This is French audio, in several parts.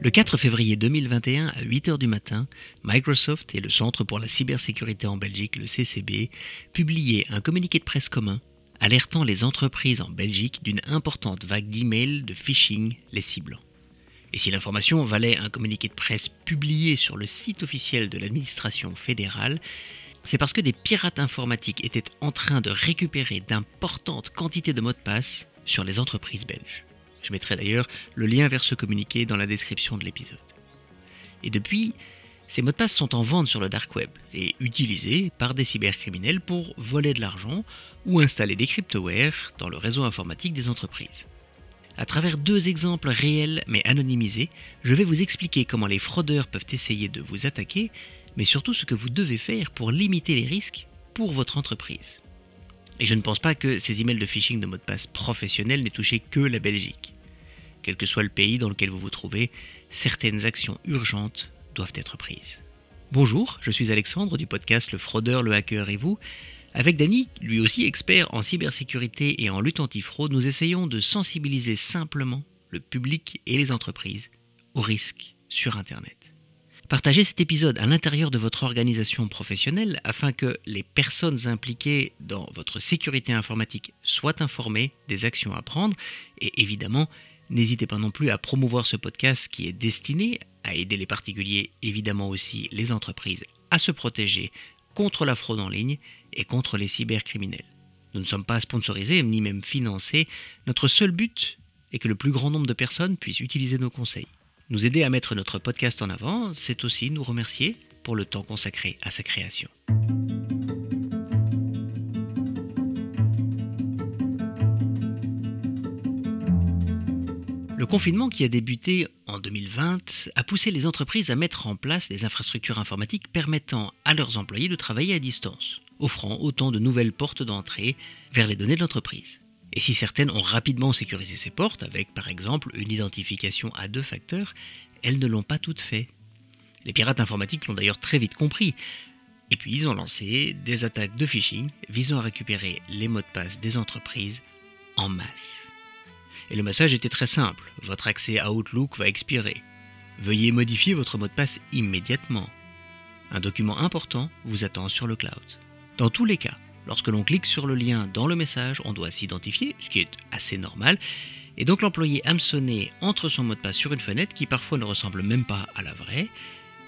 Le 4 février 2021 à 8h du matin, Microsoft et le Centre pour la cybersécurité en Belgique, le CCB, publiaient un communiqué de presse commun alertant les entreprises en Belgique d'une importante vague d'emails de phishing les ciblant. Et si l'information valait un communiqué de presse publié sur le site officiel de l'administration fédérale, c'est parce que des pirates informatiques étaient en train de récupérer d'importantes quantités de mots de passe sur les entreprises belges. Je mettrai d'ailleurs le lien vers ce communiqué dans la description de l'épisode. Et depuis, ces mots de passe sont en vente sur le dark web et utilisés par des cybercriminels pour voler de l'argent ou installer des cryptowares dans le réseau informatique des entreprises. À travers deux exemples réels mais anonymisés, je vais vous expliquer comment les fraudeurs peuvent essayer de vous attaquer, mais surtout ce que vous devez faire pour limiter les risques pour votre entreprise. Et je ne pense pas que ces emails de phishing de mots de passe professionnels n'aient touché que la Belgique. Quel que soit le pays dans lequel vous vous trouvez, certaines actions urgentes doivent être prises. Bonjour, je suis Alexandre du podcast Le Fraudeur, le Hacker et vous. Avec Dany, lui aussi expert en cybersécurité et en lutte antifraude, nous essayons de sensibiliser simplement le public et les entreprises aux risques sur Internet. Partagez cet épisode à l'intérieur de votre organisation professionnelle afin que les personnes impliquées dans votre sécurité informatique soient informées des actions à prendre et évidemment, n'hésitez pas non plus à promouvoir ce podcast qui est destiné à aider les particuliers, évidemment aussi les entreprises, à se protéger contre la fraude en ligne et contre les cybercriminels. Nous ne sommes pas sponsorisés ni même financés, notre seul but est que le plus grand nombre de personnes puissent utiliser nos conseils. Nous aider à mettre notre podcast en avant, c'est aussi nous remercier pour le temps consacré à sa création. Le confinement qui a débuté en 2020 a poussé les entreprises à mettre en place des infrastructures informatiques permettant à leurs employés de travailler à distance, offrant autant de nouvelles portes d'entrée vers les données de l'entreprise. Et si certaines ont rapidement sécurisé ces portes, avec par exemple une identification à deux facteurs, elles ne l'ont pas toutes fait. Les pirates informatiques l'ont d'ailleurs très vite compris. Et puis ils ont lancé des attaques de phishing visant à récupérer les mots de passe des entreprises en masse. Et le message était très simple, votre accès à Outlook va expirer. Veuillez modifier votre mot de passe immédiatement. Un document important vous attend sur le cloud. Dans tous les cas, Lorsque l'on clique sur le lien dans le message, on doit s'identifier, ce qui est assez normal. Et donc l'employé hameçonné entre son mot de passe sur une fenêtre qui parfois ne ressemble même pas à la vraie.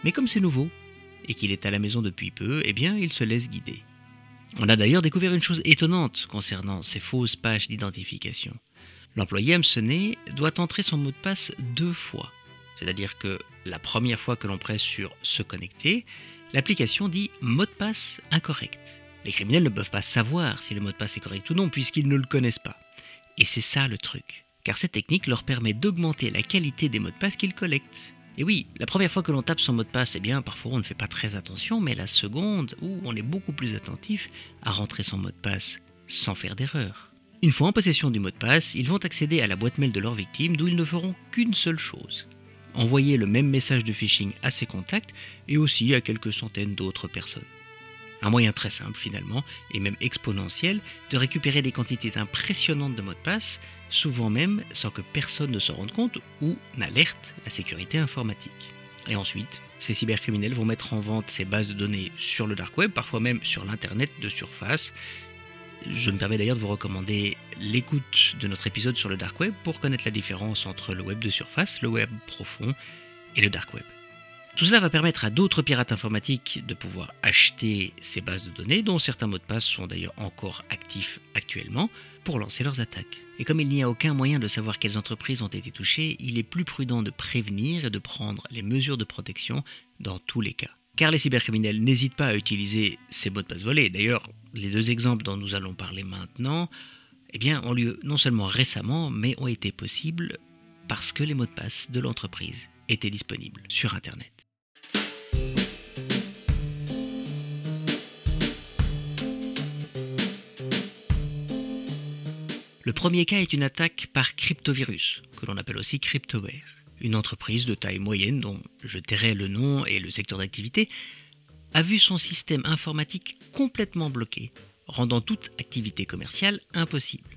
Mais comme c'est nouveau et qu'il est à la maison depuis peu, eh bien il se laisse guider. On a d'ailleurs découvert une chose étonnante concernant ces fausses pages d'identification. L'employé hameçonné doit entrer son mot de passe deux fois. C'est-à-dire que la première fois que l'on presse sur Se connecter, l'application dit mot de passe incorrect. Les criminels ne peuvent pas savoir si le mot de passe est correct ou non puisqu'ils ne le connaissent pas. Et c'est ça le truc. Car cette technique leur permet d'augmenter la qualité des mots de passe qu'ils collectent. Et oui, la première fois que l'on tape son mot de passe, eh bien, parfois on ne fait pas très attention, mais la seconde, où on est beaucoup plus attentif à rentrer son mot de passe sans faire d'erreur. Une fois en possession du mot de passe, ils vont accéder à la boîte mail de leur victime d'où ils ne feront qu'une seule chose. Envoyer le même message de phishing à ses contacts et aussi à quelques centaines d'autres personnes. Un moyen très simple finalement, et même exponentiel, de récupérer des quantités impressionnantes de mots de passe, souvent même sans que personne ne se rende compte ou n'alerte la sécurité informatique. Et ensuite, ces cybercriminels vont mettre en vente ces bases de données sur le dark web, parfois même sur l'Internet de surface. Je me permets d'ailleurs de vous recommander l'écoute de notre épisode sur le dark web pour connaître la différence entre le web de surface, le web profond et le dark web. Tout cela va permettre à d'autres pirates informatiques de pouvoir acheter ces bases de données, dont certains mots de passe sont d'ailleurs encore actifs actuellement, pour lancer leurs attaques. Et comme il n'y a aucun moyen de savoir quelles entreprises ont été touchées, il est plus prudent de prévenir et de prendre les mesures de protection dans tous les cas. Car les cybercriminels n'hésitent pas à utiliser ces mots de passe volés. D'ailleurs, les deux exemples dont nous allons parler maintenant eh ont lieu non seulement récemment, mais ont été possibles parce que les mots de passe de l'entreprise étaient disponibles sur Internet. Le premier cas est une attaque par cryptovirus, que l'on appelle aussi cryptoware. Une entreprise de taille moyenne, dont je tairai le nom et le secteur d'activité, a vu son système informatique complètement bloqué, rendant toute activité commerciale impossible.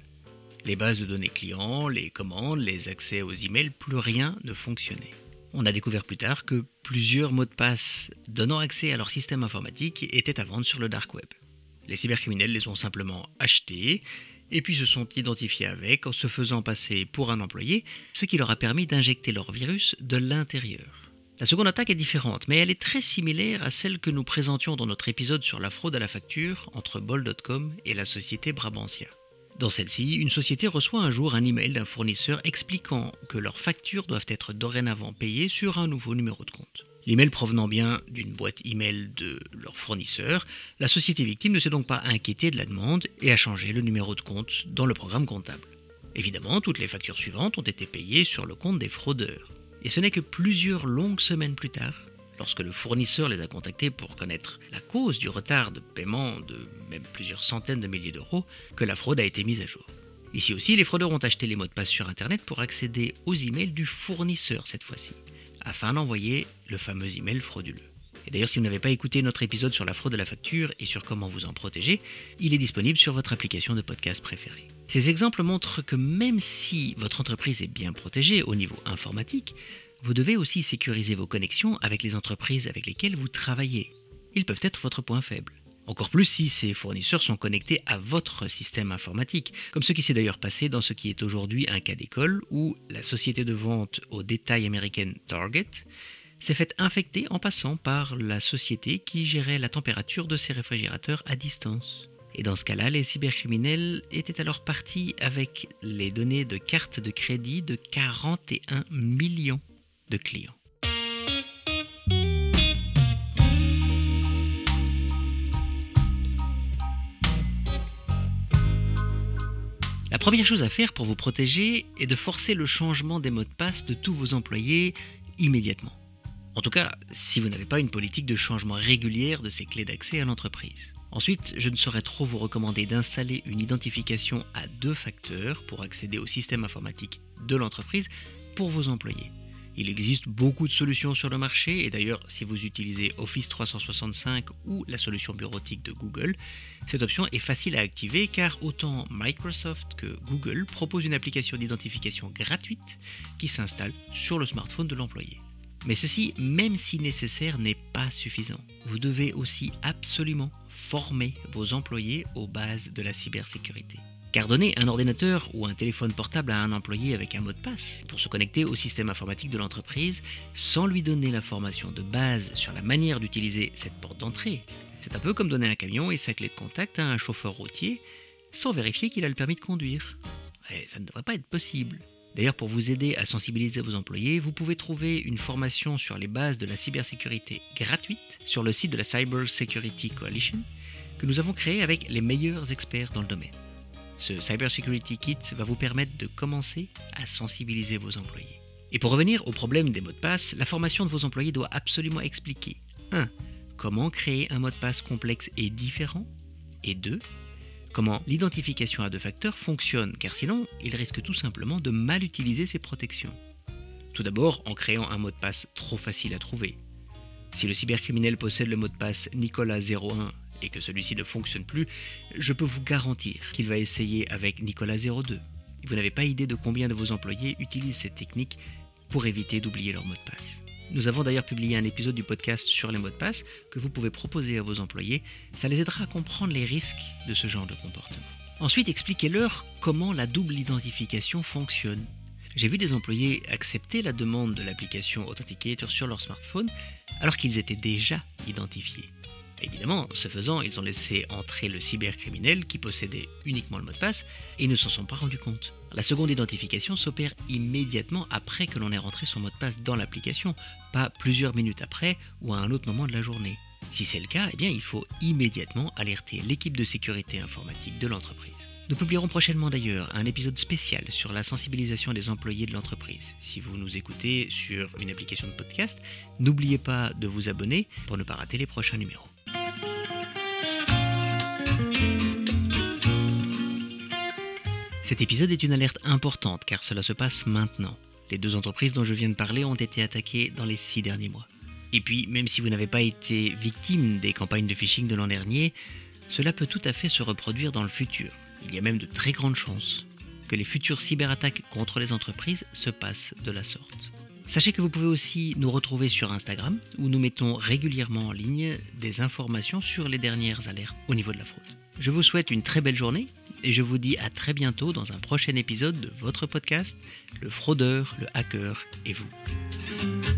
Les bases de données clients, les commandes, les accès aux emails, plus rien ne fonctionnait. On a découvert plus tard que plusieurs mots de passe donnant accès à leur système informatique étaient à vendre sur le dark web. Les cybercriminels les ont simplement achetés et puis se sont identifiés avec en se faisant passer pour un employé, ce qui leur a permis d'injecter leur virus de l'intérieur. La seconde attaque est différente, mais elle est très similaire à celle que nous présentions dans notre épisode sur la fraude à la facture entre Bol.com et la société Brabantia. Dans celle-ci, une société reçoit un jour un email d'un fournisseur expliquant que leurs factures doivent être dorénavant payées sur un nouveau numéro de compte. L'email provenant bien d'une boîte email de leur fournisseur, la société victime ne s'est donc pas inquiétée de la demande et a changé le numéro de compte dans le programme comptable. Évidemment, toutes les factures suivantes ont été payées sur le compte des fraudeurs. Et ce n'est que plusieurs longues semaines plus tard, lorsque le fournisseur les a contactés pour connaître la cause du retard de paiement de même plusieurs centaines de milliers d'euros, que la fraude a été mise à jour. Ici aussi, les fraudeurs ont acheté les mots de passe sur Internet pour accéder aux emails du fournisseur cette fois-ci afin d'envoyer le fameux email frauduleux. Et d'ailleurs, si vous n'avez pas écouté notre épisode sur la fraude à la facture et sur comment vous en protéger, il est disponible sur votre application de podcast préférée. Ces exemples montrent que même si votre entreprise est bien protégée au niveau informatique, vous devez aussi sécuriser vos connexions avec les entreprises avec lesquelles vous travaillez. Ils peuvent être votre point faible. Encore plus si ces fournisseurs sont connectés à votre système informatique, comme ce qui s'est d'ailleurs passé dans ce qui est aujourd'hui un cas d'école où la société de vente au détail américaine Target s'est faite infecter en passant par la société qui gérait la température de ses réfrigérateurs à distance. Et dans ce cas-là, les cybercriminels étaient alors partis avec les données de cartes de crédit de 41 millions de clients. La première chose à faire pour vous protéger est de forcer le changement des mots de passe de tous vos employés immédiatement. En tout cas, si vous n'avez pas une politique de changement régulière de ces clés d'accès à l'entreprise. Ensuite, je ne saurais trop vous recommander d'installer une identification à deux facteurs pour accéder au système informatique de l'entreprise pour vos employés. Il existe beaucoup de solutions sur le marché et d'ailleurs si vous utilisez Office 365 ou la solution bureautique de Google, cette option est facile à activer car autant Microsoft que Google proposent une application d'identification gratuite qui s'installe sur le smartphone de l'employé. Mais ceci, même si nécessaire, n'est pas suffisant. Vous devez aussi absolument former vos employés aux bases de la cybersécurité. Car donner un ordinateur ou un téléphone portable à un employé avec un mot de passe pour se connecter au système informatique de l'entreprise sans lui donner la formation de base sur la manière d'utiliser cette porte d'entrée, c'est un peu comme donner un camion et sa clé de contact à un chauffeur routier sans vérifier qu'il a le permis de conduire. ça ne devrait pas être possible. D'ailleurs, pour vous aider à sensibiliser vos employés, vous pouvez trouver une formation sur les bases de la cybersécurité gratuite sur le site de la Cyber Security Coalition que nous avons créé avec les meilleurs experts dans le domaine. Ce Cybersecurity Kit va vous permettre de commencer à sensibiliser vos employés. Et pour revenir au problème des mots de passe, la formation de vos employés doit absolument expliquer 1. Comment créer un mot de passe complexe et différent Et 2. Comment l'identification à deux facteurs fonctionne, car sinon, il risque tout simplement de mal utiliser ses protections. Tout d'abord en créant un mot de passe trop facile à trouver. Si le cybercriminel possède le mot de passe Nicolas01 et que celui-ci ne fonctionne plus, je peux vous garantir qu'il va essayer avec Nicolas 02. Vous n'avez pas idée de combien de vos employés utilisent cette technique pour éviter d'oublier leur mot de passe. Nous avons d'ailleurs publié un épisode du podcast sur les mots de passe que vous pouvez proposer à vos employés. Ça les aidera à comprendre les risques de ce genre de comportement. Ensuite, expliquez-leur comment la double identification fonctionne. J'ai vu des employés accepter la demande de l'application Authenticator sur leur smartphone alors qu'ils étaient déjà identifiés. Évidemment, ce faisant, ils ont laissé entrer le cybercriminel qui possédait uniquement le mot de passe et ne s'en sont pas rendus compte. La seconde identification s'opère immédiatement après que l'on ait rentré son mot de passe dans l'application, pas plusieurs minutes après ou à un autre moment de la journée. Si c'est le cas, eh bien, il faut immédiatement alerter l'équipe de sécurité informatique de l'entreprise. Nous publierons prochainement d'ailleurs un épisode spécial sur la sensibilisation des employés de l'entreprise. Si vous nous écoutez sur une application de podcast, n'oubliez pas de vous abonner pour ne pas rater les prochains numéros. Cet épisode est une alerte importante car cela se passe maintenant. Les deux entreprises dont je viens de parler ont été attaquées dans les six derniers mois. Et puis, même si vous n'avez pas été victime des campagnes de phishing de l'an dernier, cela peut tout à fait se reproduire dans le futur. Il y a même de très grandes chances que les futures cyberattaques contre les entreprises se passent de la sorte. Sachez que vous pouvez aussi nous retrouver sur Instagram où nous mettons régulièrement en ligne des informations sur les dernières alertes au niveau de la fraude. Je vous souhaite une très belle journée et je vous dis à très bientôt dans un prochain épisode de votre podcast, Le fraudeur, le hacker et vous.